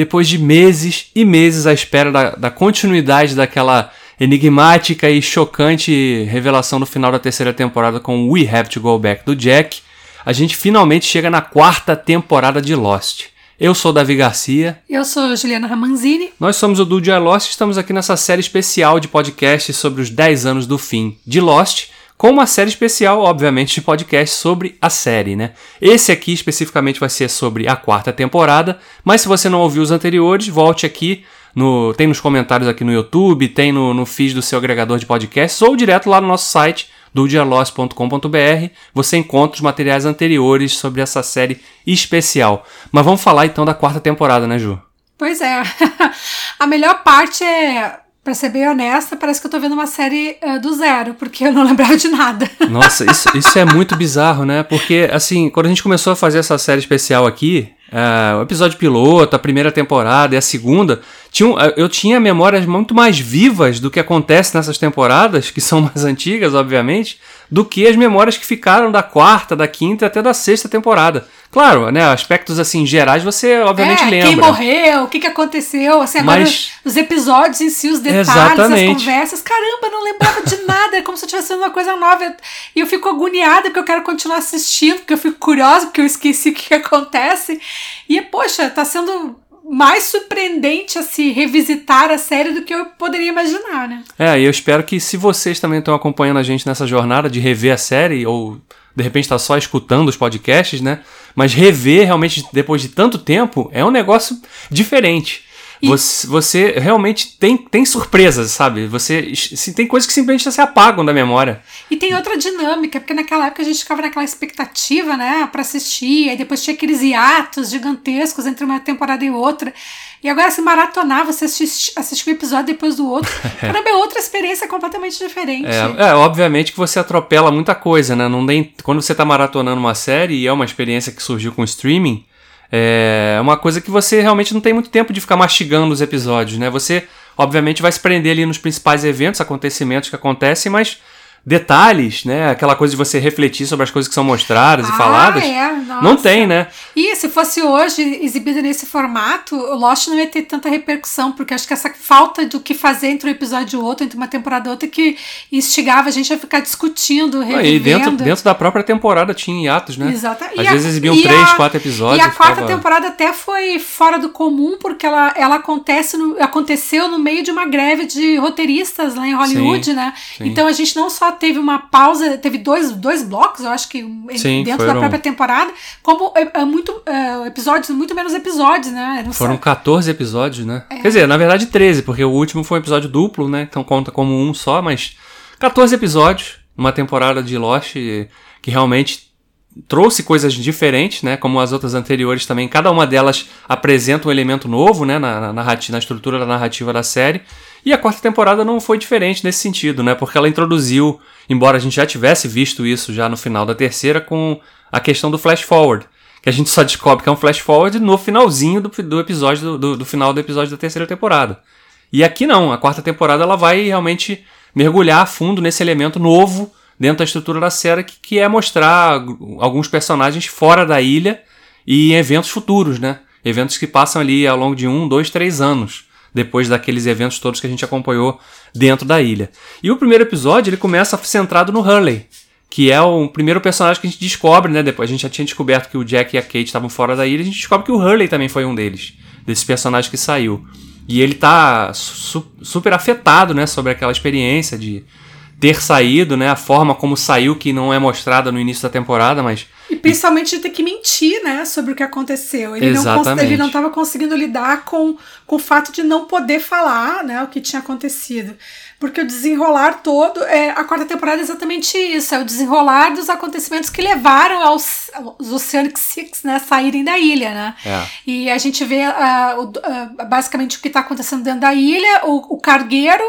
Depois de meses e meses à espera da, da continuidade daquela enigmática e chocante revelação no final da terceira temporada com We Have to Go Back do Jack, a gente finalmente chega na quarta temporada de Lost. Eu sou Davi Garcia. Eu sou Juliana Ramanzini. Nós somos o Dude Lost e estamos aqui nessa série especial de podcast sobre os 10 anos do fim de Lost, com uma série especial, obviamente, de podcast sobre a série, né? Esse aqui especificamente vai ser sobre a quarta temporada, mas se você não ouviu os anteriores, volte aqui no, tem nos comentários aqui no YouTube, tem no, no feed do seu agregador de podcasts ou direto lá no nosso site do Você encontra os materiais anteriores sobre essa série especial. Mas vamos falar então da quarta temporada, né, Ju? Pois é. A melhor parte é Pra ser bem honesta, parece que eu tô vendo uma série uh, do zero, porque eu não lembrava de nada. Nossa, isso, isso é muito bizarro, né? Porque, assim, quando a gente começou a fazer essa série especial aqui, uh, o episódio piloto, a primeira temporada e a segunda, tinha, uh, eu tinha memórias muito mais vivas do que acontece nessas temporadas, que são mais antigas, obviamente, do que as memórias que ficaram da quarta, da quinta até da sexta temporada. Claro, né? Aspectos assim gerais você obviamente é, lembra. Quem morreu, o que, que aconteceu, assim, agora Mas... os episódios em si, os detalhes, Exatamente. as conversas. Caramba, não lembrava de nada, é como se eu estivesse vendo uma coisa nova. E eu fico agoniada porque eu quero continuar assistindo, porque eu fico curiosa, porque eu esqueci o que, que acontece. E, poxa, tá sendo mais surpreendente a se revisitar a série do que eu poderia imaginar, né? É, e eu espero que se vocês também estão acompanhando a gente nessa jornada de rever a série ou de repente está só escutando os podcasts, né? Mas rever realmente depois de tanto tempo é um negócio diferente. Você, você, realmente tem, tem surpresas, sabe? Você se, tem coisas que simplesmente se apagam da memória. E tem outra dinâmica, porque naquela época a gente ficava naquela expectativa, né, para assistir, aí depois tinha aqueles hiatos gigantescos entre uma temporada e outra. E agora, se maratonar, você assiste, assiste um episódio depois do outro, caramba, é outra experiência completamente diferente. É, é, obviamente que você atropela muita coisa, né? Não tem, quando você tá maratonando uma série, e é uma experiência que surgiu com o streaming, é uma coisa que você realmente não tem muito tempo de ficar mastigando os episódios, né? Você, obviamente, vai se prender ali nos principais eventos, acontecimentos que acontecem, mas detalhes, né? Aquela coisa de você refletir sobre as coisas que são mostradas ah, e faladas. É, não tem, né? E se fosse hoje exibido nesse formato, o Lost não ia ter tanta repercussão, porque acho que essa falta do que fazer entre um episódio e outro, entre uma temporada e outra, que instigava a gente a ficar discutindo, revivendo. E dentro, dentro da própria temporada tinha hiatos, né? Exatamente. Às vezes exibiam três, a, quatro episódios. E a quarta ficava... temporada até foi fora do comum, porque ela, ela acontece no, aconteceu no meio de uma greve de roteiristas lá em Hollywood, sim, né? Sim. Então a gente não só teve uma pausa, teve dois, dois blocos, eu acho que Sim, dentro foram... da própria temporada, como é, é muito é, episódios, muito menos episódios, né? Não foram sei. 14 episódios, né? É. Quer dizer, na verdade 13, porque o último foi um episódio duplo, né? Então conta como um só, mas 14 episódios, uma temporada de Lost que realmente trouxe coisas diferentes, né? Como as outras anteriores também. Cada uma delas apresenta um elemento novo, né? Na, na, narrativa, na estrutura da narrativa da série. E a quarta temporada não foi diferente nesse sentido, né? Porque ela introduziu, embora a gente já tivesse visto isso já no final da terceira, com a questão do flash forward. Que a gente só descobre que é um flash forward no finalzinho do, do episódio, do, do, final do episódio da terceira temporada. E aqui não, a quarta temporada ela vai realmente mergulhar a fundo nesse elemento novo dentro da estrutura da série, que, que é mostrar alguns personagens fora da ilha e eventos futuros, né? Eventos que passam ali ao longo de um, dois, três anos depois daqueles eventos todos que a gente acompanhou dentro da ilha. E o primeiro episódio ele começa centrado no Hurley, que é o primeiro personagem que a gente descobre, né? Depois a gente já tinha descoberto que o Jack e a Kate estavam fora da ilha, a gente descobre que o Hurley também foi um deles, desses personagens que saiu. E ele tá su super afetado, né, sobre aquela experiência de ter saído, né? A forma como saiu, que não é mostrada no início da temporada, mas. E principalmente de ter que mentir, né? Sobre o que aconteceu. Ele Exatamente. não ele não estava conseguindo lidar com, com o fato de não poder falar, né? O que tinha acontecido. Porque o desenrolar todo. É, a quarta temporada é exatamente isso: é o desenrolar dos acontecimentos que levaram aos, aos Oceanic Six, né? Saírem da ilha, né? É. E a gente vê uh, uh, basicamente o que está acontecendo dentro da ilha, o, o cargueiro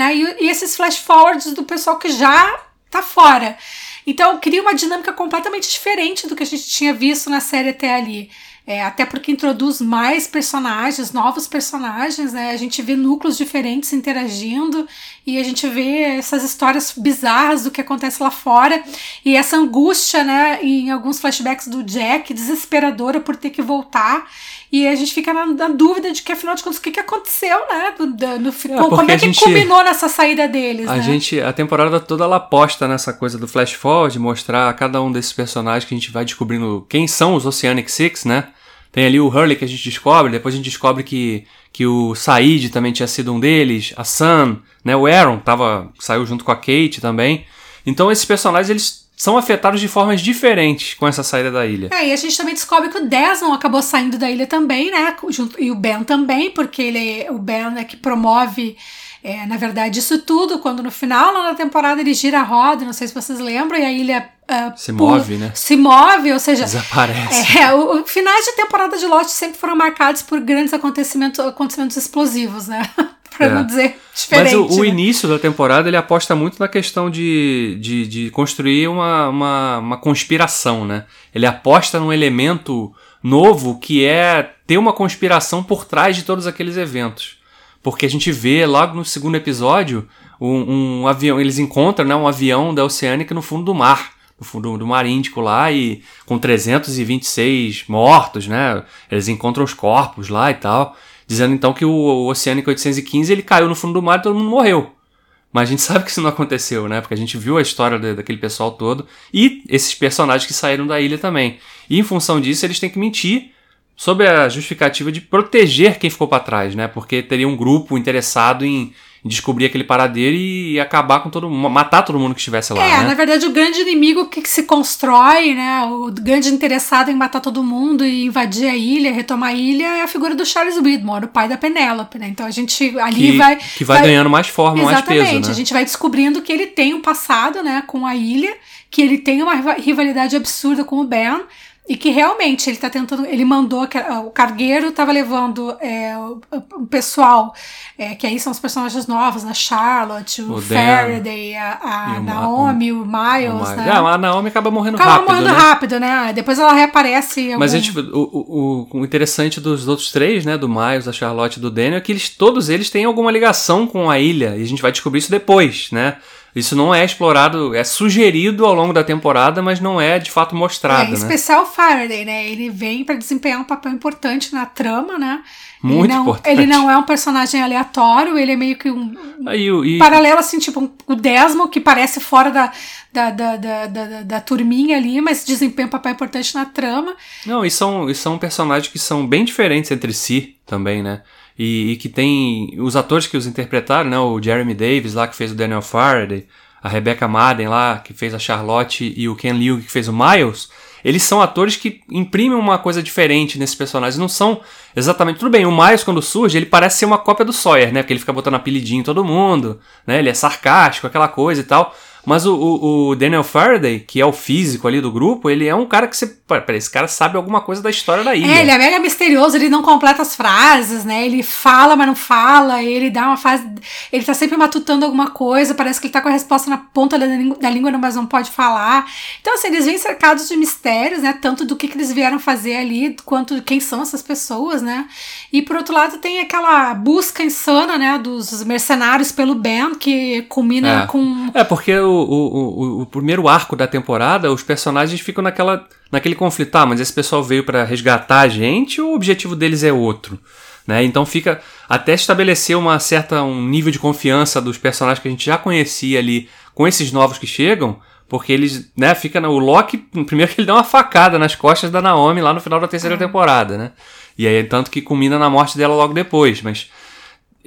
né? E, e esses flash forwards do pessoal que já tá fora. Então cria uma dinâmica completamente diferente do que a gente tinha visto na série até ali. É, até porque introduz mais personagens, novos personagens, né? A gente vê núcleos diferentes interagindo e a gente vê essas histórias bizarras do que acontece lá fora e essa angústia, né? Em alguns flashbacks do Jack, desesperadora por ter que voltar E a gente fica na, na dúvida de que, afinal de contas, o que, que aconteceu, né? Do, do, no, É, como é a que gente- culminou nessa saída deles, A né? gente, a temporada toda ela aposta nessa coisa do flash forward, mostrar cada um desses personagens que a gente vai descobrindo quem são os Oceanic Six, né? Tem ali o Hurley que a gente descobre, depois a gente descobre que, que o Said também tinha sido um deles, a Sam, né? O Aaron tava, saiu junto com a Kate também. Então esses personagens eles são afetados de formas diferentes com essa saída da ilha. É, e a gente também descobre que o Desmond acabou saindo da ilha também, né? junto- E o Ben também, porque ele, o Ben é que promove, é, na verdade, isso tudo, quando no final lá na temporada ele gira a roda, não sei se vocês lembram, e a ilha ah, Se move, né? Se move, ou seja, Desaparece. é, o, o- finais de temporada de Lost sempre foram marcados por grandes acontecimentos, acontecimentos explosivos, né? pra É. não dizer Mas diferente. o, o né? início da temporada ele aposta muito na questão de, de, de construir uma, uma, uma conspiração, né? Ele aposta num elemento novo que é ter uma conspiração por trás de todos aqueles eventos. Porque a gente vê logo no segundo episódio um, um avião, eles encontram né, um avião da Oceânica no fundo do mar, no fundo do mar Índico lá, e com 326 mortos, né? Eles encontram os corpos lá e tal, dizendo então que o, o Oceânica 815 ele caiu no fundo do mar e todo mundo morreu. Mas a gente sabe que isso não aconteceu, né? Porque a gente viu a história da- daquele pessoal todo e esses personagens que saíram da ilha também. E em função disso, eles têm que mentir sob a justificativa de proteger quem ficou para trás, né? Porque teria um grupo interessado em, descobrir aquele paradeiro e acabar com todo mundo, matar todo mundo que estivesse lá, É, né? na verdade, o grande inimigo que se constrói, né? O grande interessado em matar todo mundo e invadir a ilha, retomar a ilha, é a figura do Charles Widmore, o pai da Penélope, né? Então a gente ali Que, vai. que vai, ganhando mais forma, mais Exatamente. peso, né? A gente vai descobrindo que ele tem um passado, né, com a ilha, que ele tem uma riva- rivalidade absurda com o Ben. E que realmente ele tá tentando. Ele mandou. que- O cargueiro tava levando é, o, o pessoal, é, que aí são os personagens novos, a Charlotte, o, O Dan, Faraday, a, a o Ma- Naomi, o, Miles, né? Ah, a Naomi acaba morrendo Acaba rápido, morrendo né? rápido, né? Depois ela reaparece. em Mas algum- gente, o- o interessante dos outros três, né, do Miles, da Charlotte e do Daniel, é que eles, todos eles têm alguma ligação com a ilha, e a gente vai descobrir isso depois, né? Isso não é explorado, é sugerido ao longo da temporada, mas não é de fato É, mostrado, em né? especial o Faraday, né? Ele vem pra desempenhar um papel importante na trama, né? Muito ele não, importante. Ele não é um personagem aleatório, ele é meio que um Aí, o- e, paralelo, assim, tipo um- o Desmond, que parece fora da, da, da, da, da, da- da turminha ali, mas desempenha um papel importante na trama. Não, e são, e são personagens que são bem diferentes entre si também, né? E, e que tem. Os atores que os interpretaram, né? O Jeremy Davis lá, que fez o Daniel Faraday, a Rebecca Madden lá, que fez a Charlotte, e o Ken Liu, que fez o Miles. Eles são atores que imprimem uma coisa diferente nesses personagens. Não são exatamente. Tudo bem, o Miles, quando surge, ele parece ser uma cópia do Sawyer, né? Porque ele fica botando apelidinho em todo mundo, né? Ele é sarcástico, aquela coisa e tal. Mas o, o, o Daniel Faraday, que é o físico ali do grupo, ele é um cara que você. Peraí, esse cara sabe alguma coisa da história da ilha. É, ele é mega misterioso, ele não completa as frases, né? Ele fala, mas não fala, ele dá uma fase. Ele tá sempre matutando alguma coisa, parece que ele tá com a resposta na ponta da língua, da língua mas não pode falar. Então, assim, eles vêm cercados de mistérios, né? Tanto do que, que eles vieram fazer ali, quanto de quem são essas pessoas, né? E por outro lado, tem aquela busca insana, né? Dos mercenários pelo Ben, que culmina É. com. É, porque o, o, o, o primeiro arco da temporada, os personagens ficam naquela, naquele conflito. Ah, mas esse pessoal veio pra resgatar a gente ou o objetivo deles é outro? Né? Então fica até estabelecer uma certa um nível de confiança dos personagens que a gente já conhecia ali com esses novos que chegam, porque eles, né, fica o Loki, primeiro que ele dá uma facada nas costas da Naomi lá no final da terceira temporada, né? E aí tanto que culmina na morte dela logo depois, mas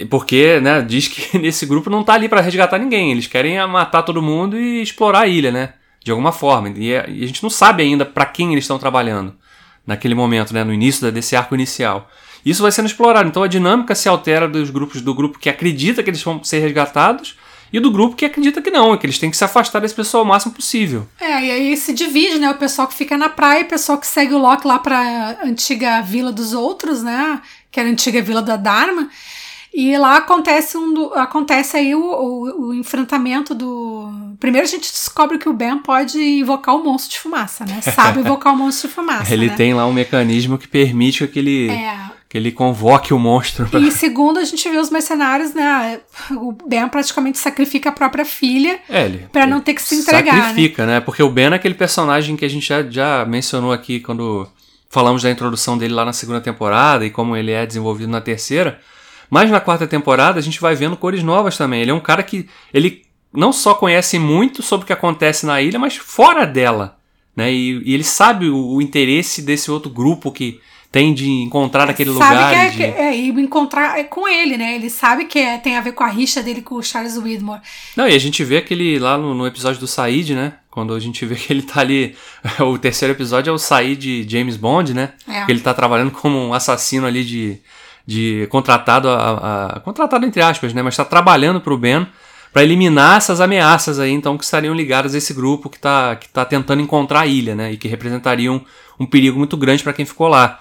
porque, né, diz que nesse grupo não tá ali pra resgatar ninguém. Eles querem matar todo mundo e explorar a ilha, né? De alguma forma. E, é- a gente não sabe ainda pra quem eles estão trabalhando naquele momento, né? No início desse arco inicial. Isso vai sendo explorado. Então a dinâmica se altera dos grupos do grupo que acredita que eles vão ser resgatados e do grupo que acredita que não, que eles têm que se afastar desse pessoal o máximo possível. É, e aí se divide, né? O pessoal que fica na praia e o pessoal que segue o Loki lá pra antiga vila dos outros, né? Que era a antiga vila da Dharma. E lá acontece um acontece aí o, o, o enfrentamento do. Primeiro a gente descobre que o Ben pode invocar o monstro de fumaça, né? Sabe invocar o monstro de fumaça. ele né? tem lá um mecanismo que permite que ele, É. que ele convoque o monstro. pra- E segundo, a gente vê os mercenários, né? O Ben praticamente sacrifica a própria filha É, Pra não ter que se entregar, Sacrifica, né? Porque o Ben é aquele personagem que a gente já, já mencionou aqui quando falamos da introdução dele lá na segunda temporada e como ele é desenvolvido na terceira. Mas na quarta temporada a gente vai vendo cores novas também. Ele é um cara que ele não só conhece muito sobre o que acontece na ilha, mas fora dela. Né? E, e ele sabe o, o, interesse desse outro grupo que tem de encontrar naquele sabe lugar. Que é, de... é, e encontrar é com ele, né? Ele sabe que é, tem a ver com a rixa dele com o Charles Widmore. Não, e a gente vê aquele lá no, no episódio do Said, né? Quando a gente vê que ele tá ali. o terceiro episódio é o Said de James Bond, né? É. Que ele tá trabalhando como um assassino ali de. De contratado a, a contratado entre aspas, né? Mas tá trabalhando pro Ben para eliminar essas ameaças aí, então, que estariam ligadas a esse grupo que está que tá tentando encontrar a ilha, né? E que representariam um perigo muito grande para quem ficou lá.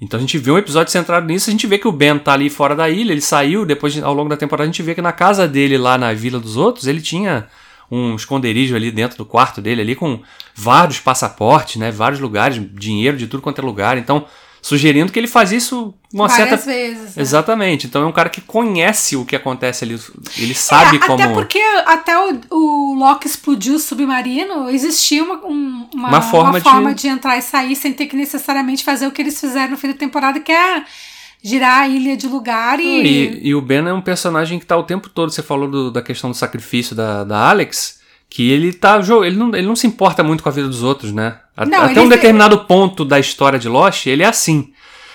Então a gente vê um episódio centrado nisso, a gente vê que o Ben tá ali fora da ilha, ele saiu, depois ao longo da temporada a gente vê que na casa dele lá na Vila dos Outros, ele tinha um esconderijo ali dentro do quarto dele ali com vários passaportes, né, vários lugares, dinheiro de tudo quanto é lugar. Então, sugerindo que ele faz isso uma Várias certa vezes. né? Exatamente. Então é um cara que conhece o que acontece ali, ele sabe É, como Até porque até o, o Loki explodiu o submarino, existia uma, um- uma, Uma forma de- forma de... entrar e sair sem ter que necessariamente fazer o que eles fizeram no fim da temporada, que é girar a ilha de lugar e. E, e o Ben é um personagem que tá o tempo todo, você falou do- da questão do sacrifício da, da Alex, que ele tá ele não, ele não se importa muito com a vida dos outros, né? Não, Até um determinado ponto da história de Lost, ele é assim.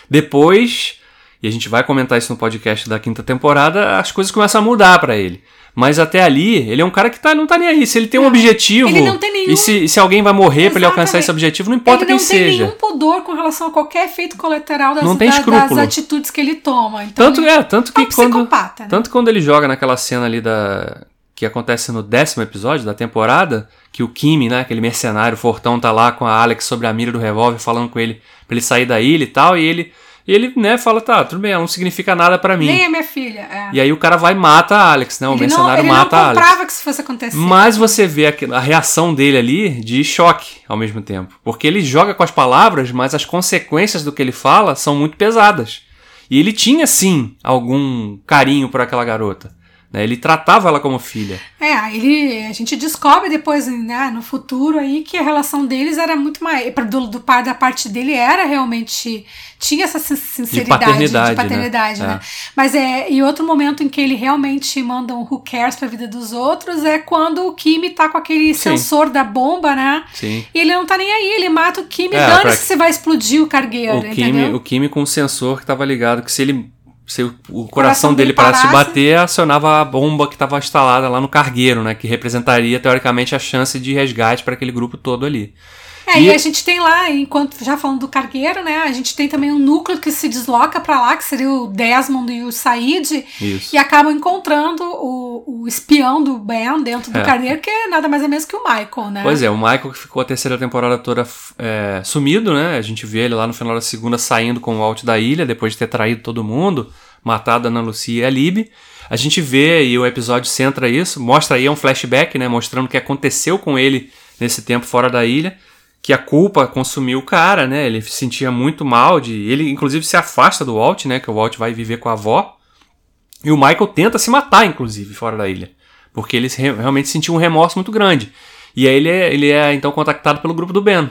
Depois, e a gente vai comentar isso no podcast da quinta temporada, as coisas começam a mudar pra ele. Mas até ali, ele é um cara que tá, não tá nem aí. Se ele tem um Não, objetivo, ele não tem nenhum- e se, se alguém vai morrer pra ele alcançar esse objetivo, não importa ele não quem tem seja. nenhum pudor com relação a qualquer efeito colateral das, Não tem da- das atitudes que ele toma. Então, Tanto ele é, tanto que é um quando. psicopata. né? Tanto quando ele joga naquela cena ali da. Que acontece no décimo episódio da temporada, que o Kimi, né, aquele mercenário fortão, tá lá com a Alex sobre a mira do revólver, falando com ele pra ele sair da ilha e tal, e ele, e ele né, fala, tá, tudo bem, ela não significa nada pra mim. Nem é minha filha. É. E aí o cara vai e mata a Alex, né? O ele não, mercenário ele mata não a Alex. comprava que isso fosse acontecer. Mas você vê aqui- a reação dele ali de choque ao mesmo tempo. Porque ele joga com as palavras, mas as consequências do que ele fala são muito pesadas. E ele tinha, sim, algum carinho por aquela garota. Né? Ele tratava ela como filha. É, ele, a gente descobre depois, né, no futuro aí, que a relação deles era muito mais. Do, do par da parte dele era realmente. Tinha essa sin- sinceridade paternidade, né? paternidade, né? É. Mas é. E outro momento em que ele realmente manda um who cares pra vida dos outros é quando o Kimi tá com aquele Sim. sensor da bomba, né? Sim. E ele não tá nem aí, ele mata o Kimi, É, dane-se pra- se vai explodir o cargueiro, O Kimi, entendeu? o Kimi com um sensor que tava ligado, que se ele. Se o, coração, coração dele dele parasse de parasse- bater, acionava a bomba que estava instalada lá no cargueiro, né? Que representaria, teoricamente, a chance de resgate para aquele grupo todo ali. É, E- e a gente tem lá, enquanto já falando do cargueiro, né? A gente tem também um núcleo que se desloca pra lá, que seria o Desmond e o Said, Isso. e acabam encontrando o, o espião do Ben dentro do É. cargueiro, que é nada mais é menos que o Michael, né? Pois é, o Michael que ficou a terceira temporada toda é, sumido, né? A gente vê ele lá no final da segunda saindo com o Walt da ilha, depois de ter traído todo mundo, matado a Ana Lucia e a Lib. A gente vê, e o episódio centra isso, mostra aí é um flashback, né? Mostrando o que aconteceu com ele nesse tempo fora da ilha. Que a culpa consumiu o cara, né? Ele se sentia muito mal de. Ele, inclusive, se afasta do Walt, né? Que o Walt vai viver com a avó. E o Michael tenta se matar, inclusive, fora da ilha. Porque ele realmente sentiu um remorso muito grande. E aí ele é, ele é então contactado pelo grupo do Ben.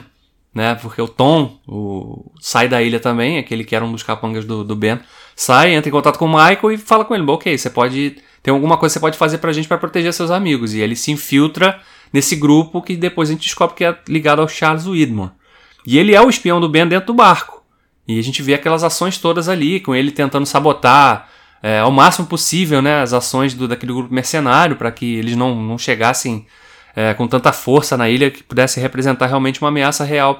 Né? Porque o Tom o, sai da ilha também, aquele que era um dos capangas do, do Ben, sai, entra em contato com o Michael e fala com ele: "Bom, ok, você pode. Tem alguma coisa que você pode fazer pra gente pra proteger seus amigos. E ele se infiltra nesse grupo que depois a gente descobre que é ligado ao Charles Widmore. E ele é o espião do Ben dentro do barco. E a gente vê aquelas ações todas ali, com ele tentando sabotar é, ao máximo possível né, as ações do, daquele grupo mercenário para que eles não, não chegassem é, com tanta força na ilha que pudesse representar realmente uma ameaça real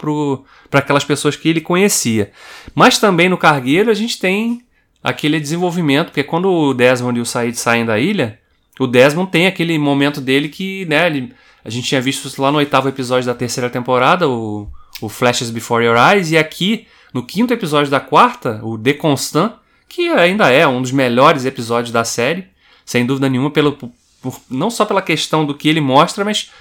para aquelas pessoas que ele conhecia. Mas também no cargueiro a gente tem aquele desenvolvimento, porque quando o Desmond e o Said saem da ilha, o Desmond tem aquele momento dele que né, ele, a gente tinha visto isso lá no oitavo episódio da terceira temporada, o, o Flashes Before Your Eyes, e aqui no quinto episódio da quarta, o The Constant, que ainda é um dos melhores episódios da série, sem dúvida nenhuma, pelo, por- não só pela questão do que ele mostra, mas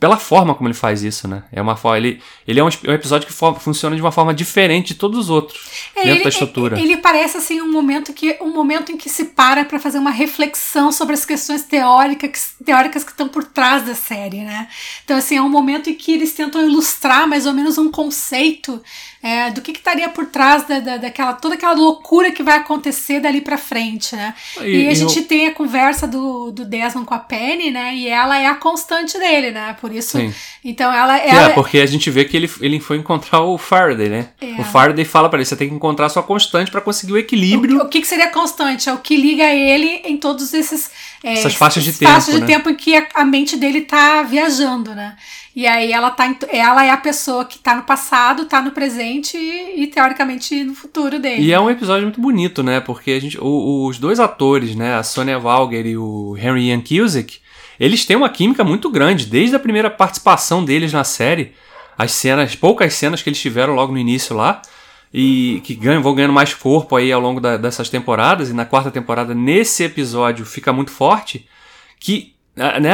pela forma como ele faz isso, né? É uma forma, ele, ele é um, um episódio que for, funciona de uma forma diferente de todos os outros é, dentro ele, da estrutura. Ele parece assim um momento que um momento em que se para para fazer uma reflexão sobre as questões teóricas, teóricas que estão por trás da série, né? Então assim é um momento em que eles tentam ilustrar mais ou menos um conceito é, do que, que estaria por trás da, da, daquela toda aquela loucura que vai acontecer dali para frente, né? E, e a gente eu... tem a conversa do, do Desmond com a Penny, né? E ela é a constante dele, né? Por isso, Sim. então ela, ela... É, porque a gente vê que ele, ele foi encontrar o Faraday, né? É. O Faraday fala para ele, você tem que encontrar a sua constante para conseguir o equilíbrio. O, o que, que seria constante? É o que liga ele em todos esses é, essas faixas de tempo, faixas de né? tempo em que a, a mente dele tá viajando, né? E aí ela tá ela é a pessoa que tá no passado, tá no presente e, e teoricamente no futuro dele. E é um episódio muito bonito, né? Porque a gente, o, os dois atores, né, a Sonia Valger e o Henry Ian Cusick, eles têm uma química muito grande desde a primeira participação deles na série. As cenas, poucas cenas que eles tiveram logo no início lá e que ganham, vão ganhando mais corpo aí ao longo da, dessas temporadas e na quarta temporada nesse episódio fica muito forte que né,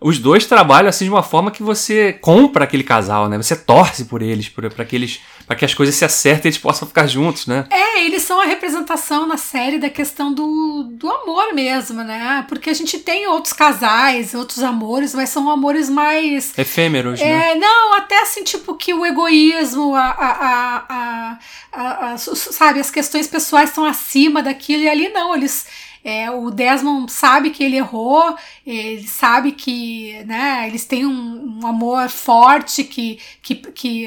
os dois trabalham assim de uma forma que você compra aquele casal, né? Você torce por eles, para que eles, para que as coisas se acertem e eles possam ficar juntos, né? É, eles são a representação na série da questão do, do amor mesmo, né? Porque a gente tem outros casais, outros amores, mas são amores mais efêmeros, é, né? Não, até assim tipo que o egoísmo, a, a, a, a, a sabe, as questões pessoais estão acima daquilo e ali não, eles é, o Desmond sabe que ele errou, ele sabe que né, eles têm um, um amor forte que, que, que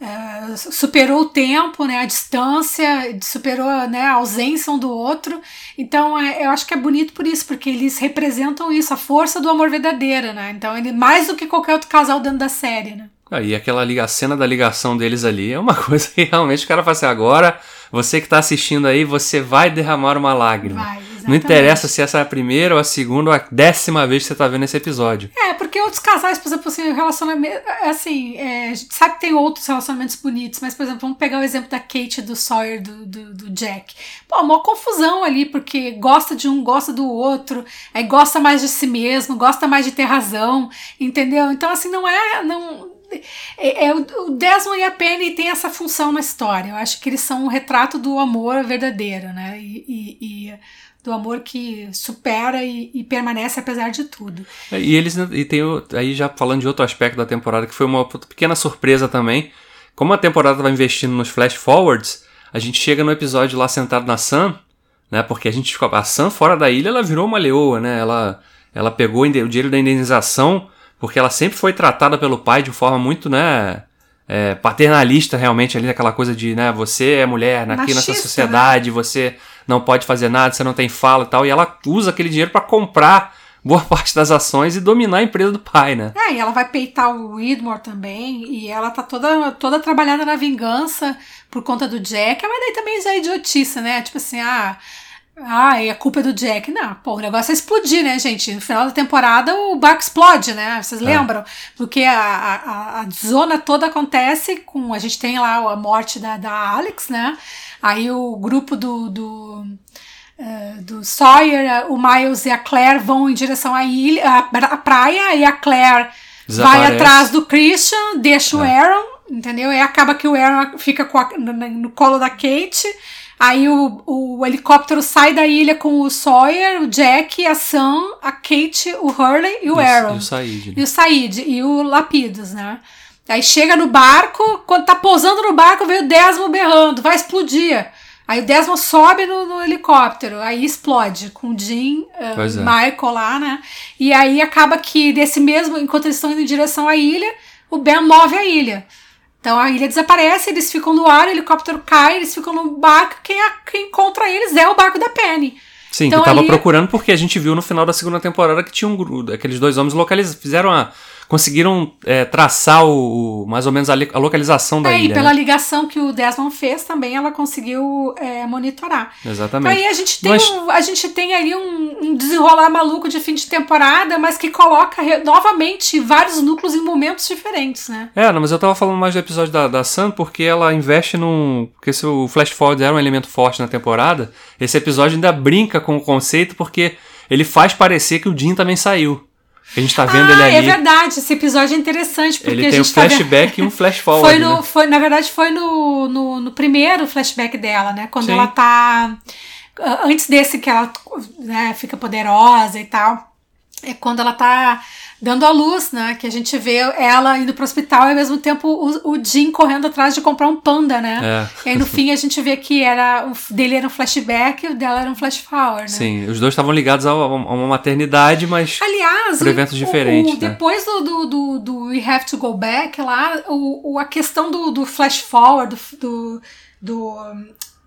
é, superou o tempo, né, a distância, superou né, a ausência um do outro. Então é, eu acho que é bonito por isso, porque eles representam isso, a força do amor verdadeiro. Né? Então ele mais do que qualquer outro casal dentro da série. Né? Aí ah, aquela liga, a cena da ligação deles ali é uma coisa que realmente o cara fala assim, agora você que está assistindo aí, você vai derramar uma lágrima. Vai, Não interessa se essa é a primeira ou a segunda ou a décima vez que você está vendo esse episódio. É, porque outros casais, por exemplo, assim, relacionamento. É, assim, é, a gente sabe que tem outros relacionamentos bonitos, mas, por exemplo, vamos pegar o exemplo da Kate do Sawyer, do, do, do Jack. Pô, uma confusão ali, porque gosta de um, gosta do outro, aí gosta mais de si mesmo, gosta mais de ter razão, entendeu? Então, assim, não é. Não, é, é, o Desmond e a Penny têm essa função na história. Eu acho que eles são um retrato do amor verdadeiro, né? E, e, e do amor que supera e, e, permanece apesar de tudo. E eles e tem aí já falando de outro aspecto da temporada que foi uma pequena surpresa também. Como a temporada vai investindo nos flash forwards, a gente chega no episódio lá sentado na Sam, né? Porque a gente a Sam fora da ilha, ela virou uma leoa, né? Ela ela pegou o dinheiro da indenização porque ela sempre foi tratada pelo pai de forma muito, né, é, paternalista realmente ali, aquela coisa de, né, você é mulher aqui Machista, nessa né? sociedade, né? você não pode fazer nada, você não tem fala e tal, e ela usa aquele dinheiro para comprar boa parte das ações e dominar a empresa do pai, né? É, e ela vai peitar o Widmore também, e ela tá toda, toda trabalhada na vingança por conta do Jack, mas daí também já é idiotice, né? Tipo assim, ah, ah, e a culpa é do Jack. Não, pô, o negócio é explodir, né, gente? No final da temporada o barco explode, né? Vocês é. lembram? Porque a, a, a, zona toda acontece com. A gente tem lá a morte da, da Alex, né? Aí o grupo do. do Uh, do Sawyer, o Miles e a Claire vão em direção à ilha, à, à praia, e a Claire Desaparece. vai atrás do Christian, deixa é. o Aaron, entendeu? E acaba que o Aaron fica a, no, no, colo da Kate. Aí o, o helicóptero sai da ilha com o Sawyer, o Jack, a Sam, a Kate, o Hurley e o Aaron. E o Said. Né? E o Said, e o Lapidos, né? Aí chega no barco, quando tá pousando no barco, vem o Desmond berrando, vai explodir. Aí o Desmond sobe no, no helicóptero, aí explode com o Jim, uh, é. Michael lá, né? E aí acaba que desse mesmo, enquanto eles estão indo em direção à ilha, o Ben move a ilha. Então a ilha desaparece, eles ficam no ar, o helicóptero cai, eles ficam no barco, quem, quem encontra eles é o barco da Penny. Sim, então, que tava ali... procurando porque a gente viu no final da segunda temporada que tinha um aqueles dois homens localizados, fizeram a conseguiram é, traçar o, mais ou menos a, a localização da é, ilha. E pela né? ligação que o Desmond fez também, ela conseguiu é, monitorar. Exatamente. Então, aí a gente tem, mas... um, a gente tem ali um, um, desenrolar maluco de fim de temporada, mas que coloca novamente vários núcleos em momentos diferentes, né? É, não, mas eu tava falando mais do episódio da, da Sam porque ela investe num. Porque se o Flash Forward era um elemento forte na temporada, esse episódio ainda brinca com o conceito porque ele faz parecer que o Jim também saiu. A gente tá vendo ah, ele ali. é verdade, esse episódio é interessante. Porque Ele a tem um tá flashback e um flash forward. Foi no, né? foi, na verdade, foi no, no, no primeiro flashback dela, né? Quando Sim. ela tá. Antes desse que ela né, fica poderosa e tal. É quando ela tá dando a luz, né? Que a gente vê ela indo pro hospital e ao mesmo tempo o, o Jim correndo atrás de comprar um panda, né? É. E aí no fim a gente vê que era, o dele era um flashback e o dela era um flash forward, né? Sim, os dois estavam ligados a uma maternidade, mas. Aliás, Por eventos o- diferentes, o- né? depois do, do, do, do We Have to Go Back lá, o, o- a questão do, do flash forward, do, do, do,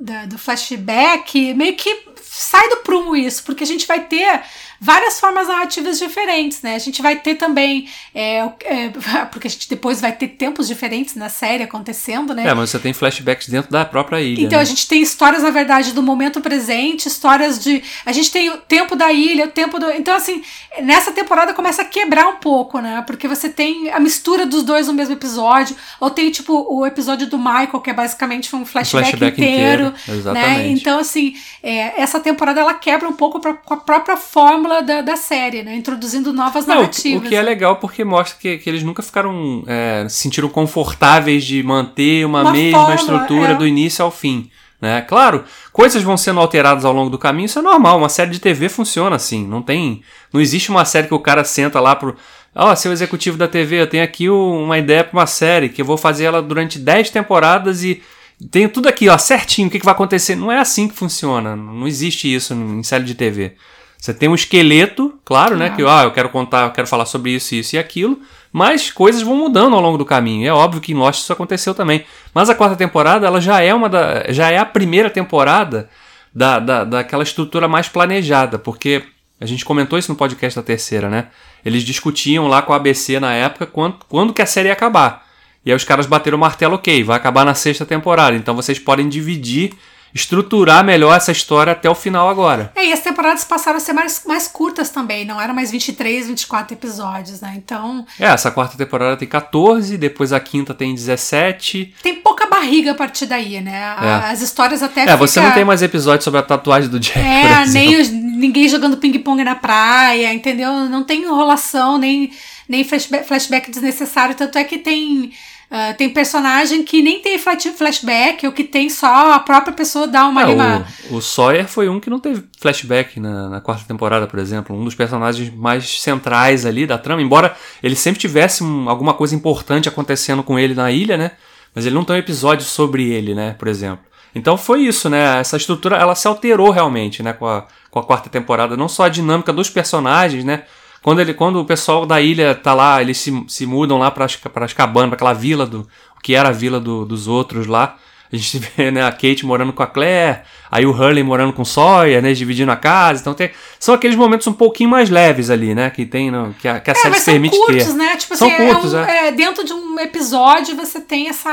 da- do flashback, meio que sai do prumo isso, porque a gente vai ter várias formas narrativas diferentes, né? A gente vai ter também, é, é, porque a gente depois vai ter tempos diferentes na série acontecendo, né? É, mas você tem flashbacks dentro da própria ilha. Então né? a gente tem histórias, na verdade, do momento presente, histórias de. A gente tem o tempo da ilha, o tempo do. Então, assim, nessa temporada começa a quebrar um pouco, né? Porque você tem a mistura dos dois no mesmo episódio. Ou tem, tipo, o episódio do Michael, que é basicamente um flashback, flashback inteiro. inteiro, exatamente. Né? Então, assim, é, essa temporada ela quebra um pouco pra- com a própria fórmula da, da série, né? Introduzindo novas Não, narrativas. o que é legal porque mostra que, que eles nunca ficaram. É, se sentiram confortáveis de manter uma, Uma mesma fórmula, estrutura é. do início ao fim. Né? Claro, coisas vão sendo alteradas ao longo do caminho, isso é normal. Uma série de TV funciona assim. Não tem. Não existe uma série que o cara senta lá pro. Ó, seu executivo da TV, eu tenho aqui uma ideia pra uma série que eu vou fazer ela durante 10 temporadas e tenho tudo aqui, ó, certinho, o que, que vai acontecer. Não é assim que funciona. Não existe isso em série de TV. Você tem um esqueleto, claro, né? É. Que ah, eu quero contar, eu quero falar sobre isso, isso e aquilo, mas coisas vão mudando ao longo do caminho. É óbvio que em Lost isso aconteceu também. Mas a quarta temporada, ela já é uma da, já é a primeira temporada da, da, daquela estrutura mais planejada, porque a gente comentou isso no podcast da terceira, né? Eles discutiam lá com a ABC na época quando, quando que a série ia acabar. E aí os caras bateram o martelo, ok, vai acabar na sexta temporada. Então vocês podem dividir, estruturar melhor essa história até o final agora. É, e as temporadas passaram a ser mais, mais curtas também, não eram mais 23, 24 episódios, né? Então, É, essa quarta temporada tem 14, depois a quinta tem 17. tem pouca barriga a partir daí, né? A- É. As histórias até É, você fica- não tem mais episódios sobre a tatuagem do Jack, É, nem os- ninguém jogando ping-pong na praia, entendeu? Não tem enrolação, nem, nem flashback desnecessário. Tanto é que tem, ah, tem personagem que nem tem flash- flashback, ou que tem só a própria pessoa dar uma, É, uma- o, o Sawyer foi um que não teve flashback na, na quarta temporada, por exemplo. Um dos personagens mais centrais ali da trama, embora ele sempre tivesse um- alguma coisa importante acontecendo com ele na ilha, né? Mas ele não tem um episódio sobre ele, né? Por exemplo. Então foi isso, né? Essa estrutura ela se alterou realmente, né? Com a, com a quarta temporada. Não só a dinâmica dos personagens, né? Quando, ele, quando o pessoal da ilha tá lá, eles se, se mudam lá para as cabanas, para aquela vila do. que era a vila do- dos outros lá. A gente vê né, a Kate morando com a Claire, aí o Hurley morando com o Sawyer, né? Dividindo a casa. Então tem, são aqueles momentos um pouquinho mais leves ali, né? Que tem, no- que a, que a É, série mas se são permite curtos, ter. né? Tipo São assim, curtos, é um- é. é, dentro de um episódio você tem essa,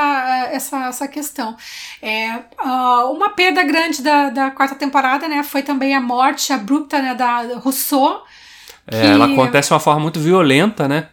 essa, essa questão. É, ah, uma perda grande da, da quarta temporada, né? Foi também a morte abrupta né, da Rousseau. É, que- ela acontece de uma forma muito violenta, né?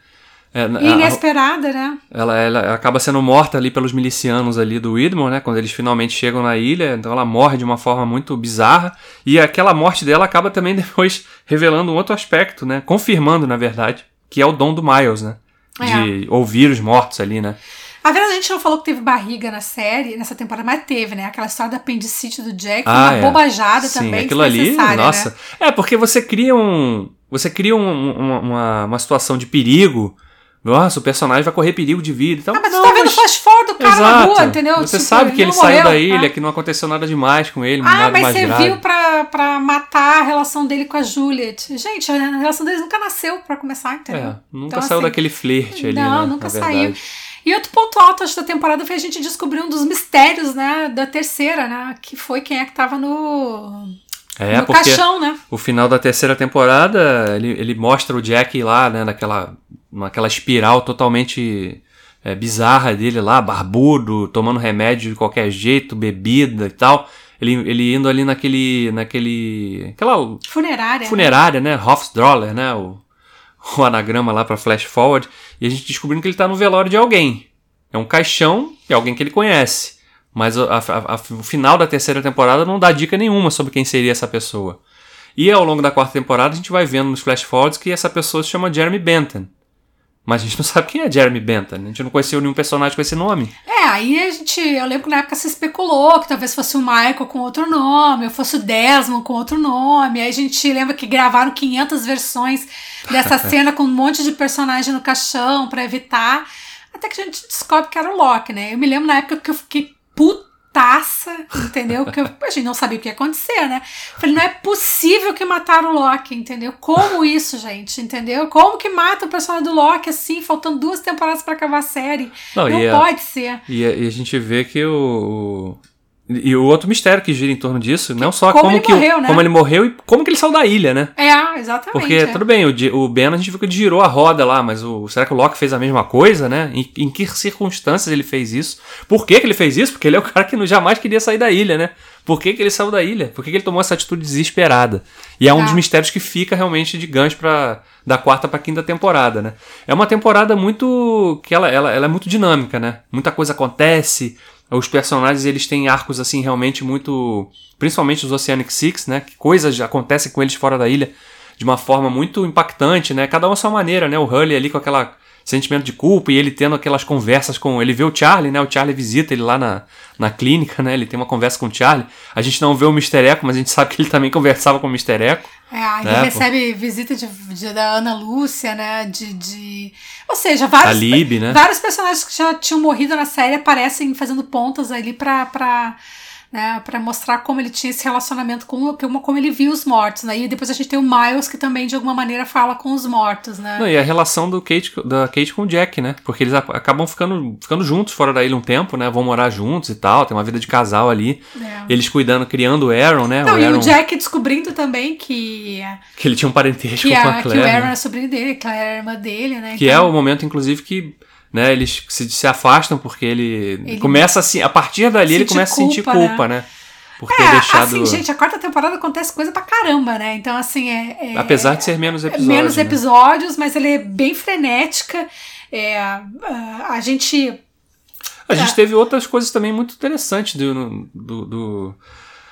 É, a- Inesperada, né? Ela, ela acaba sendo morta ali pelos milicianos ali do Widmore, né? Quando eles finalmente chegam na ilha, então ela morre de uma forma muito bizarra. E aquela morte dela acaba também depois revelando um outro aspecto, né? Confirmando, na verdade, que é o dom do Miles, né? É. De ouvir os mortos ali, né? A verdade, a gente não falou que teve barriga na série, nessa temporada, mas teve, né? Aquela história da apendicite do Jack, Ah, uma é. bobajada Sim, também, aquilo ali, desnecessária, nossa. Né? É, porque você cria um. Você cria um- uma, uma, uma situação de perigo. Nossa, o personagem vai correr perigo de vida. Então, Ah, mas não, tu tá vendo mas- flash forward do cara na Exato. rua, entendeu? Você Tipo, sabe que ele não saiu morreu, da ilha, né? que não aconteceu nada demais com ele, Ah, mas mais você grave. viu pra, pra matar a relação dele com a Juliet. Gente, a relação deles nunca nasceu pra começar, entendeu? É, nunca Então, saiu assim, daquele flerte ali, Não, né, nunca na saiu. E outro ponto alto acho, da temporada foi a gente descobrir um dos mistérios, né, da terceira, né, que foi quem é que tava no, É, no porque caixão, né? o final da terceira temporada, ele, ele mostra o Jack lá, né, naquela, naquela espiral totalmente é, bizarra dele lá, barbudo, tomando remédio de qualquer jeito, bebida e tal. Ele, ele indo ali naquele, naquele, aquela Funerária. né? funerária, né? Hofsdroller, né? O, o anagrama lá pra flash forward. E a gente descobrindo que ele tá no velório de alguém. É um caixão e alguém que ele conhece. Mas a- a- a- o final da terceira temporada não dá dica nenhuma sobre quem seria essa pessoa. E ao longo da quarta temporada a gente vai vendo nos flash forwards que essa pessoa se chama Jeremy Benton. Mas a gente não sabe quem é Jeremy Benton. A gente não conheceu nenhum personagem com esse nome. É, aí a gente. Eu lembro que na época se especulou que talvez fosse o Michael com outro nome, ou fosse o Desmond com outro nome. Aí a gente lembra que gravaram 500 versões dessa cena com um monte de personagem no caixão para evitar. Até que a gente descobre que era o Loki, né? Eu me lembro na época que eu fiquei puta taça, entendeu? Que a gente não sabia o que ia acontecer, né? Falei, não é possível que mataram o Loki, entendeu? Como isso, gente, entendeu? Como que mata o personagem do Loki assim, faltando duas temporadas para acabar a série? Não, não pode a, ser. E a, e a, gente vê que o, e o outro mistério que gira em torno disso, não só como, como ele que morreu, né? como ele morreu e como que ele saiu da ilha, né? É, exatamente. Porque, é. tudo bem, o, o Ben a gente viu que ele girou a roda lá, mas o, será que o Loki fez a mesma coisa, né? Em, em que circunstâncias ele fez isso? Por que, que ele fez isso? Porque ele é o cara que jamais queria sair da ilha, né? Por que, que ele saiu da ilha? Por que, que ele tomou essa atitude desesperada? E é um ah. dos mistérios que fica realmente de gancho para da quarta para quinta temporada, né? É uma temporada muito que ela, ela, ela é muito dinâmica, né? Muita coisa acontece, os personagens eles têm arcos assim realmente muito, principalmente os Oceanic Six, né? Que coisas acontecem com eles fora da ilha de uma forma muito impactante, né? Cada um a sua maneira, né? O Hully ali com aquela sentimento de culpa e ele tendo aquelas conversas com. Ele vê o Charlie, né? O Charlie visita ele lá na, na clínica, né? Ele tem uma conversa com o Charlie. A gente não vê o Mr. Echo, mas a gente sabe que ele também conversava com o Mr. Echo. É, ele né? recebe visita de, de, da Ana Lúcia, né? De, de... Ou seja, vários, Lib, né? vários personagens que já tinham morrido na série aparecem fazendo pontas ali pra. pra né, para mostrar como ele tinha esse relacionamento com como ele via os mortos, né? E depois a gente tem o Miles que também de alguma maneira fala com os mortos, né? Não, e a relação do Kate, da Kate com o Jack, né? Porque eles acabam ficando, ficando juntos fora da ilha um tempo, né? Vão morar juntos e tal, tem uma vida de casal ali. É. Eles cuidando, criando o Aaron, né? Não, o e Aaron... o Jack descobrindo também que que ele tinha um parentesco com a, a Claire. Que o Aaron né? é sobrinho dele, Claire era irmã dele, né? Que então... é o momento inclusive que né, eles se, se afastam porque ele, ele começa assim, a partir dali ele começa culpa, a sentir culpa, né? né? por ter é, deixado. Assim, gente, a quarta temporada acontece coisa pra caramba, né? Então, assim, é. é Apesar de ser menos é episódios. Menos né? episódios, mas ele é bem frenética. É, a gente. A gente teve outras coisas também muito interessantes do, do, do,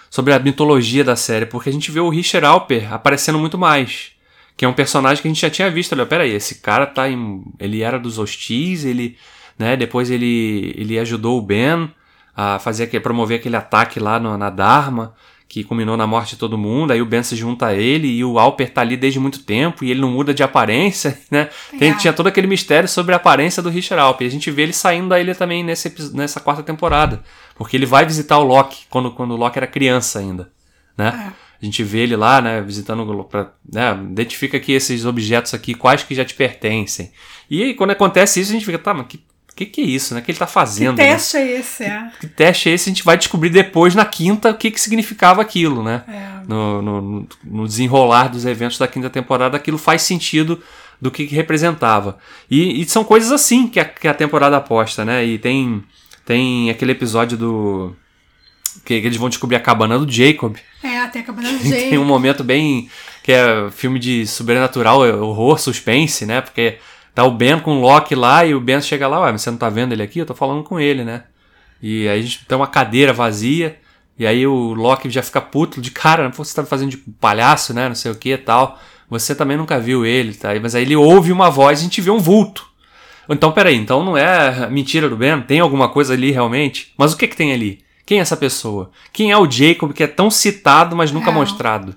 sobre a mitologia da série, porque a gente vê o Richard Alper aparecendo muito mais. Que é um personagem que a gente já tinha visto. Olha, peraí, esse cara tá em. Ele era dos hostis, ele. Né, depois ele, ele ajudou o Ben a fazer promover aquele ataque lá no, na Dharma, que culminou na morte de todo mundo. Aí o Ben se junta a ele e o Alper tá ali desde muito tempo e ele não muda de aparência, né? Tem, é. Tinha todo aquele mistério sobre a aparência do Richard Alper. E a gente vê ele saindo da ilha também nesse, nessa quarta temporada, porque ele vai visitar o Loki quando, quando o Loki era criança ainda, né? É. A gente vê ele lá, né, visitando, pra, né, identifica aqui esses objetos aqui, quais que já te pertencem. E aí, quando acontece isso, a gente fica, tá, mas que o que, que é isso, né? O que ele tá fazendo? Que teste né? é esse, é? Que, que, teste é esse? A gente vai descobrir depois, na quinta, o que, que significava aquilo, né? É. No, no, no, desenrolar dos eventos da quinta temporada, aquilo faz sentido do que, que representava. E, e, são coisas assim que a, que a temporada aposta, né? E tem, tem aquele episódio do. Que, eles vão descobrir a cabana do Jacob. É, tem a cabana do Jacob. tem um momento bem. que é filme de sobrenatural, horror, suspense, né? Porque Tá o Ben com o Loki lá e o Ben chega lá, ué, mas você não tá vendo ele aqui? Eu tô falando com ele, né? E aí a gente tem uma cadeira vazia, e aí o Loki já fica puto de cara, você tá fazendo de palhaço, né? Não sei o que e tal. Você também nunca viu ele, tá? Mas aí ele ouve uma voz e a gente vê um vulto. Então, peraí, então não é mentira do Ben? Tem alguma coisa ali realmente? Mas o que que tem ali? Quem é essa pessoa? Quem é o Jacob que é tão citado, mas nunca é. mostrado?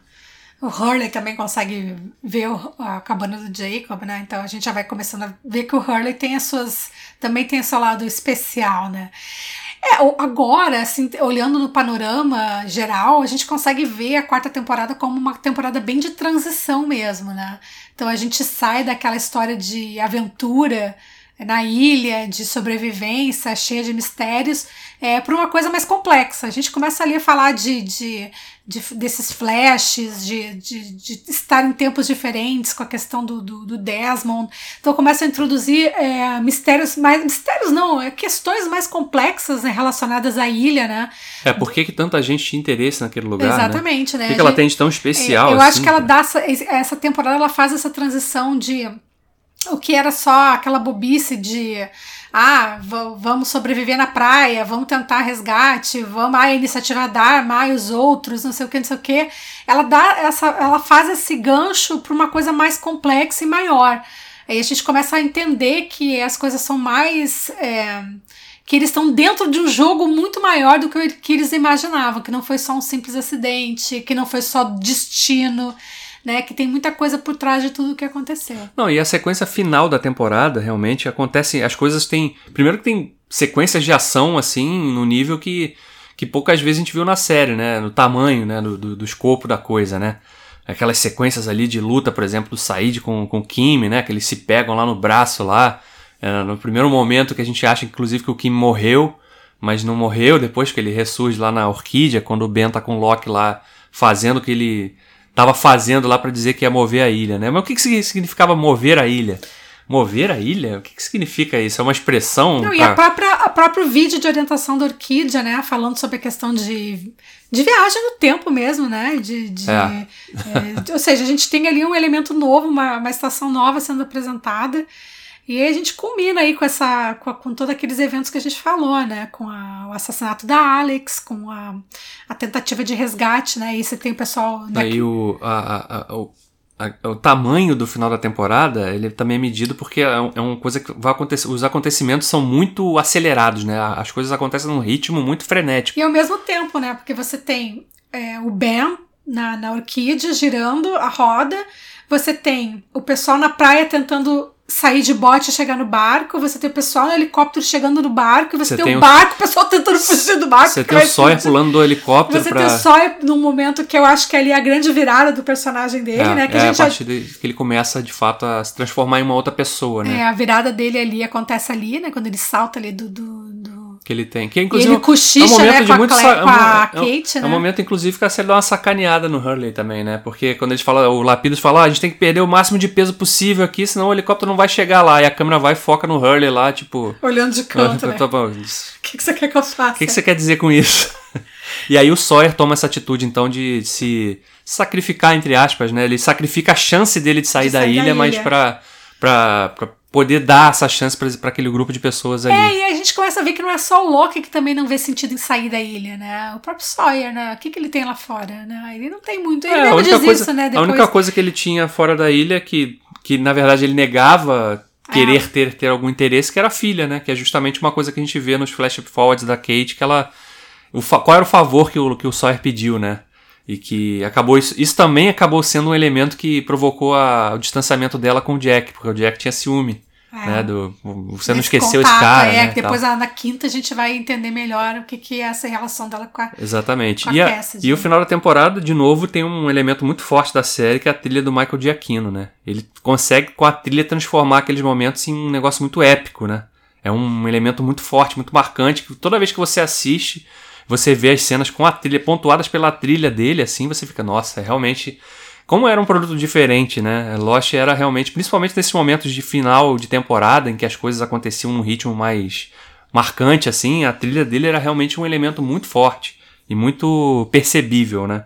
O Hurley também consegue ver a cabana do Jacob, né? Então a gente já vai começando a ver que o Hurley tem as suas. também tem o seu lado especial, né? É, agora, assim, olhando no panorama geral, a gente consegue ver a quarta temporada como uma temporada bem de transição mesmo, né? Então a gente sai daquela história de aventura na ilha, de sobrevivência, cheia de mistérios, é, para uma coisa mais complexa. A gente começa ali a falar de, de de, desses flashes, de, de, de, estar em tempos diferentes com a questão do, do, do Desmond. Então começa a introduzir é, mistérios mais. Mistérios não, é questões mais complexas né, relacionadas à ilha, né? É, por que, que tanta gente tinha interesse naquele lugar? Né? Exatamente, né? né? O que, que ela tem de tão especial? É, eu assim, acho que ela dá essa, essa temporada ela faz essa transição de o que era só aquela bobice de ah, vamos sobreviver na praia, vamos tentar resgate, vamos, a iniciativa dar, mais os outros, não sei o que, não sei o que. Ela dá essa, ela faz esse gancho para uma coisa mais complexa e maior. Aí a gente começa a entender que as coisas são mais. É, que eles estão dentro de um jogo muito maior do que, que eles imaginavam, que não foi só um simples acidente, que não foi só destino né? Que tem muita coisa por trás de tudo o que aconteceu. Não, e a sequência final da temporada, realmente, acontece. As coisas têm. Primeiro que tem sequências de ação, assim, no nível que, que poucas vezes a gente viu na série, né? No tamanho, né? Do, do, do escopo da coisa, né? Aquelas sequências ali de luta, por exemplo, do Said com, com o Kim, né? Que eles se pegam lá no braço lá. É, no primeiro momento que a gente acha, inclusive, que o Kim morreu, mas não morreu, depois que ele ressurge lá na Orquídea, quando o Ben tá com o Loki lá fazendo que ele estava fazendo lá para dizer que ia mover a ilha, né? Mas o que, que significava mover a ilha? Mover a ilha? O que, que significa isso? É uma expressão? Não, pra... E a própria, a próprio vídeo de orientação da Orquídea, né? Falando sobre a questão de, de viagem no tempo mesmo, né? De, de, é. É, ou seja, a gente tem ali um elemento novo, uma, uma estação nova sendo apresentada. E aí a gente culmina aí com essa com, com todos aqueles eventos que a gente falou, né? Com a, o assassinato da Alex, com a, a tentativa de resgate, né? E você tem o pessoal. Né, aí o, a, a, o, o tamanho do final da temporada ele também é medido porque é, é uma coisa que vai acontecer. Os acontecimentos são muito acelerados, né? As coisas acontecem num ritmo muito frenético. E ao mesmo tempo, né? Porque você tem é, o Ben na, na orquídea girando a roda, você tem o pessoal na praia tentando sair de bote e chegar no barco, você tem o pessoal no helicóptero chegando no barco, e você, você tem, o barco, o pessoal tentando fugir do barco. Você tem o Sawyer pulando do helicóptero Você pra... tem o Sawyer num momento que eu acho que ali é a grande virada do personagem dele, é, né? Que é a, gente a partir já... de que ele começa, de fato, a se transformar em uma outra pessoa, né? É, a virada dele ali acontece ali, né? Quando ele salta ali do, do, do que ele tem. Que, inclusive, e ele cochicha, é um momento né, de muito com a, com a é um, Kate, é né? um momento, inclusive, que a série dá uma sacaneada no Hurley também, né? Porque quando eles falam, o Lapidus fala, ah, a gente tem que perder o máximo de peso possível aqui, senão o helicóptero não vai chegar lá. E a câmera vai e foca no Hurley lá, tipo... Olhando de canto, né? O que, que você quer que eu faça? O que, que você quer dizer com isso? e aí o Sawyer toma essa atitude, então, de se sacrificar, entre aspas, né? Ele sacrifica a chance dele de sair, de sair da, ilha, da ilha, mas pra... pra, pra poder dar essa chance para aquele grupo de pessoas ali. É, e a gente começa a ver que não é só o Loki que também não vê sentido em sair da ilha, né? O próprio Sawyer, né? O que, que ele tem lá fora, né? Ele não tem muito. Ele é, mesmo diz coisa, isso, né? Depois... A única coisa que ele tinha fora da ilha que, que na verdade, ele negava querer é. ter, ter algum interesse, que era a filha, né? Que é justamente uma coisa que a gente vê nos flash forwards da Kate, que ela... O, qual era o favor que o, que o Sawyer pediu, né? E que acabou isso, isso também acabou sendo um elemento que provocou a, o distanciamento dela com o Jack, porque o Jack tinha ciúme é. Né, do, você não esqueceu contato, esse cara. É, né, que depois na quinta a gente vai entender melhor o que, que é essa relação dela com a Exatamente. Com a e, a, e o final da temporada, de novo, tem um elemento muito forte da série, que é a trilha do Michael Giacchino, né? Ele consegue, com a trilha, transformar aqueles momentos em um negócio muito épico, né? É um elemento muito forte, muito marcante, que toda vez que você assiste, você vê as cenas com a trilha, pontuadas pela trilha dele, assim, você fica, nossa, é realmente como era um produto diferente, né? Lost era realmente, principalmente nesses momentos de final de temporada, em que as coisas aconteciam num ritmo mais marcante, assim, a trilha dele era realmente um elemento muito forte e muito percebível, né?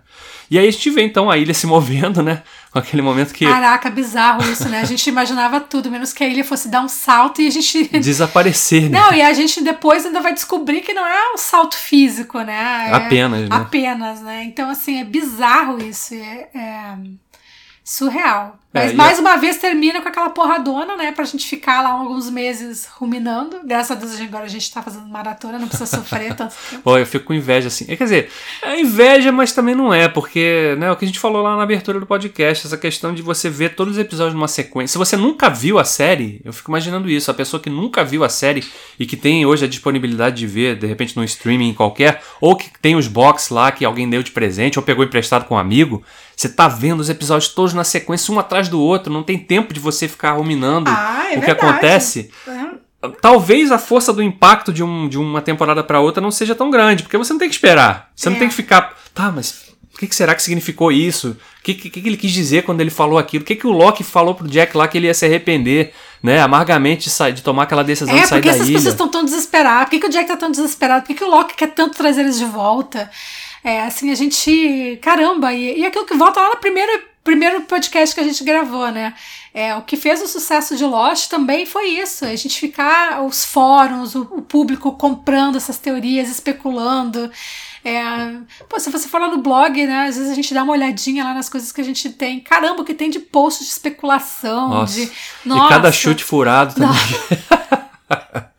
E aí a gente vê então a ilha se movendo, né? Com aquele momento que. Caraca, bizarro isso, né? A gente imaginava tudo, menos que a ilha fosse dar um salto e a gente. Desaparecer, né? Não, e a gente depois ainda vai descobrir que não é um salto físico, né? É apenas, né? Apenas, né? Então, assim, é bizarro isso. É, é surreal. Mas é, mais uma vez termina com aquela porradona, né? Pra gente ficar lá alguns meses ruminando. Graças a Deus agora a gente tá fazendo maratona, não precisa sofrer tanto tempo. Pô, eu fico com inveja, assim. É, quer dizer, é inveja, mas também não é, porque, né, o que a gente falou lá na abertura do podcast, essa questão de você ver todos os episódios numa sequência. Se você nunca viu a série, eu fico imaginando isso. A pessoa que nunca viu a série e que tem hoje a disponibilidade de ver, de repente, num streaming qualquer, ou que tem os box lá que alguém deu de presente, ou pegou emprestado com um amigo, você tá vendo os episódios todos na sequência, um atrás do outro, não tem tempo de você ficar ruminando ah, é o que verdade. acontece. É. Talvez a força do impacto de, um, de uma temporada para outra não seja tão grande, porque você não tem que esperar. Você é. não tem que ficar. Tá, mas o que, que, será que significou isso? O que, que, que, ele quis dizer quando ele falou aquilo? O que, que o Loki falou pro Jack lá que ele ia se arrepender, né? Amargamente de, sair, de tomar aquela decisão é, de sair da ilha. É, porque essas pessoas estão tão desesperadas. Por que, que o Jack tá tão desesperado? Por que, que o Loki quer tanto trazer eles de volta? É, assim, a gente. Caramba, e, e aquilo que volta lá no primeiro primeiro podcast que a gente gravou, né? É, o que fez o sucesso de Lost também foi isso, a gente ficar os fóruns, o, o público comprando essas teorias, especulando. É, pô, se você for lá no blog, né? Às vezes a gente dá uma olhadinha lá nas coisas que a gente tem. Caramba, o que tem de posts de especulação. Nossa. De, nossa. E cada chute furado também.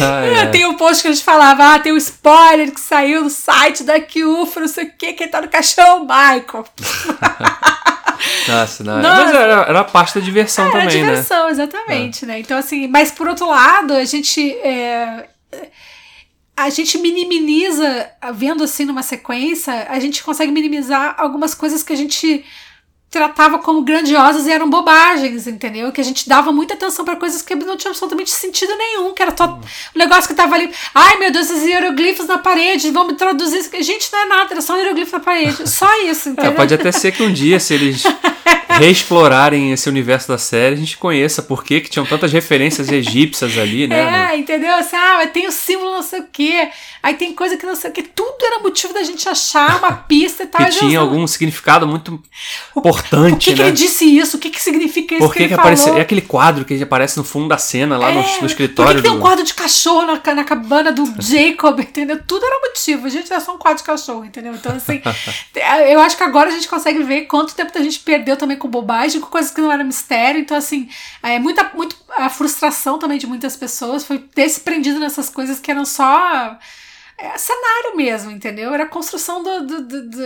ah, é. Tem um post que a gente falava, ah, tem um spoiler que saiu no site da Kyufa, não sei o que, que tá no caixão, Michael. Nossa, não. Nossa. Mas era, era parte da diversão era também, né? diversão, né? exatamente, é. né? Então, assim, mas por outro lado, a gente. É, a gente minimiza, vendo assim numa sequência, a gente consegue minimizar algumas coisas que a gente tratava como grandiosas e eram bobagens, entendeu? Que a gente dava muita atenção para coisas que não tinham absolutamente sentido nenhum, que era só um negócio que tava ali, ai meu Deus, esses hieroglifos na parede, vamos traduzir isso. Gente, não é nada, era só um hieroglifo na parede, só isso, é, entendeu? É, pode até ser que um dia, se eles reexplorarem esse universo da série, a gente conheça por que tinham tantas referências egípcias ali, né? É, entendeu? Assim, ah, tem o símbolo não sei o quê, aí tem coisa que não sei o quê, tudo era motivo da gente achar uma pista e tal. que tinha algum significado muito importante, Por que, né? que ele disse isso? O que, que significa isso por que, que, que aparece, É aquele quadro que aparece no fundo da cena, lá é, no, no, escritório. Por que, que tem um quadro de cachorro na, na cabana do Jacob, entendeu? Tudo era motivo. A gente era só um quadro de cachorro, entendeu? Então, assim, eu acho que agora a gente consegue ver quanto tempo a gente perdeu também com bobagem, com coisas que não eram mistério. Então, assim, é muita, muito, a frustração também de muitas pessoas foi ter se prendido nessas coisas que eram só é cenário mesmo, entendeu? Era a construção do, do, do, do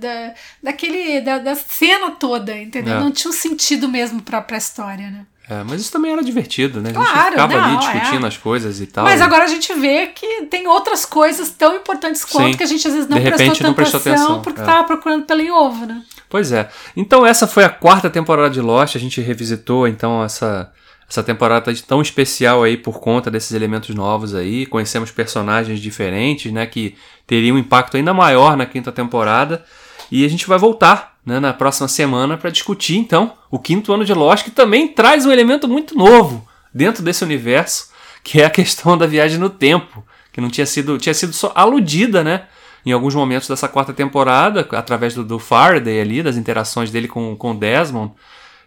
da, daquele, da, da, cena toda, entendeu? É. Não tinha um sentido mesmo pra, pra história, né? É, mas isso também era divertido, né? A gente claro, ficava não, ali discutindo é. as coisas e tal. Mas agora a gente vê que tem outras coisas tão importantes quanto Sim. que a gente às vezes não, de prestou, repente, não prestou atenção porque é. tava procurando pelo em ovo, né? Pois é. Então essa foi a quarta temporada de Lost. A gente revisitou então essa essa temporada tão especial aí por conta desses elementos novos aí. Conhecemos personagens diferentes, né, que teriam um impacto ainda maior na quinta temporada. E a gente vai voltar né, na próxima semana para discutir então o quinto ano de Lost, que também traz um elemento muito novo dentro desse universo, que é a questão da viagem no tempo, que não tinha sido tinha sido só aludida, né? Em alguns momentos dessa quarta temporada, através do, do Faraday ali, das interações dele com, com Desmond,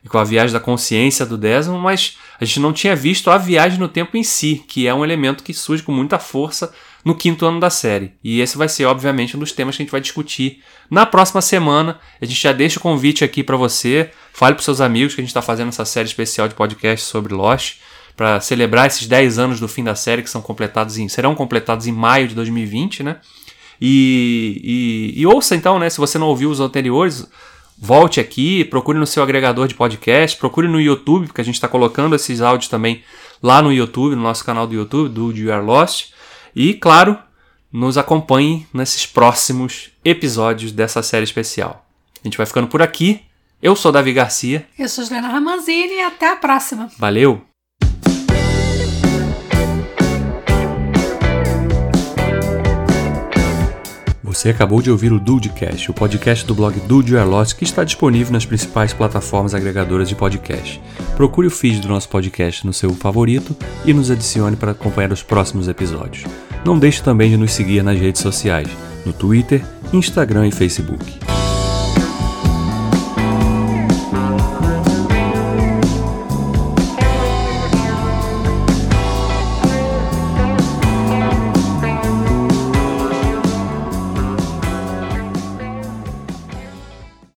e com a viagem da consciência do Desmond, mas a gente não tinha visto a viagem no tempo em si, que é um elemento que surge com muita força no quinto ano da série. E esse vai ser, obviamente, um dos temas que a gente vai discutir na próxima semana. A gente já deixa o convite aqui para você, fale para seus amigos que a gente está fazendo essa série especial de podcast sobre Lost, para celebrar esses 10 anos do fim da série, que são completados em, serão completados em maio de 2020, né? E, e, e ouça então, né? Se você não ouviu os anteriores, volte aqui, procure no seu agregador de podcast, procure no YouTube, porque a gente está colocando esses áudios também lá no YouTube, no nosso canal do YouTube, do You Are Lost. E, claro, nos acompanhe nesses próximos episódios dessa série especial. A gente vai ficando por aqui. Eu sou Davi Garcia. Eu sou Juliana Ramanzini e até a próxima. Valeu! Você acabou de ouvir o Dudecast, o podcast do blog Dude Lost, que está disponível nas principais plataformas agregadoras de podcast. Procure o feed do nosso podcast no seu favorito e nos adicione para acompanhar os próximos episódios. Não deixe também de nos seguir nas redes sociais, no Twitter, Instagram e Facebook.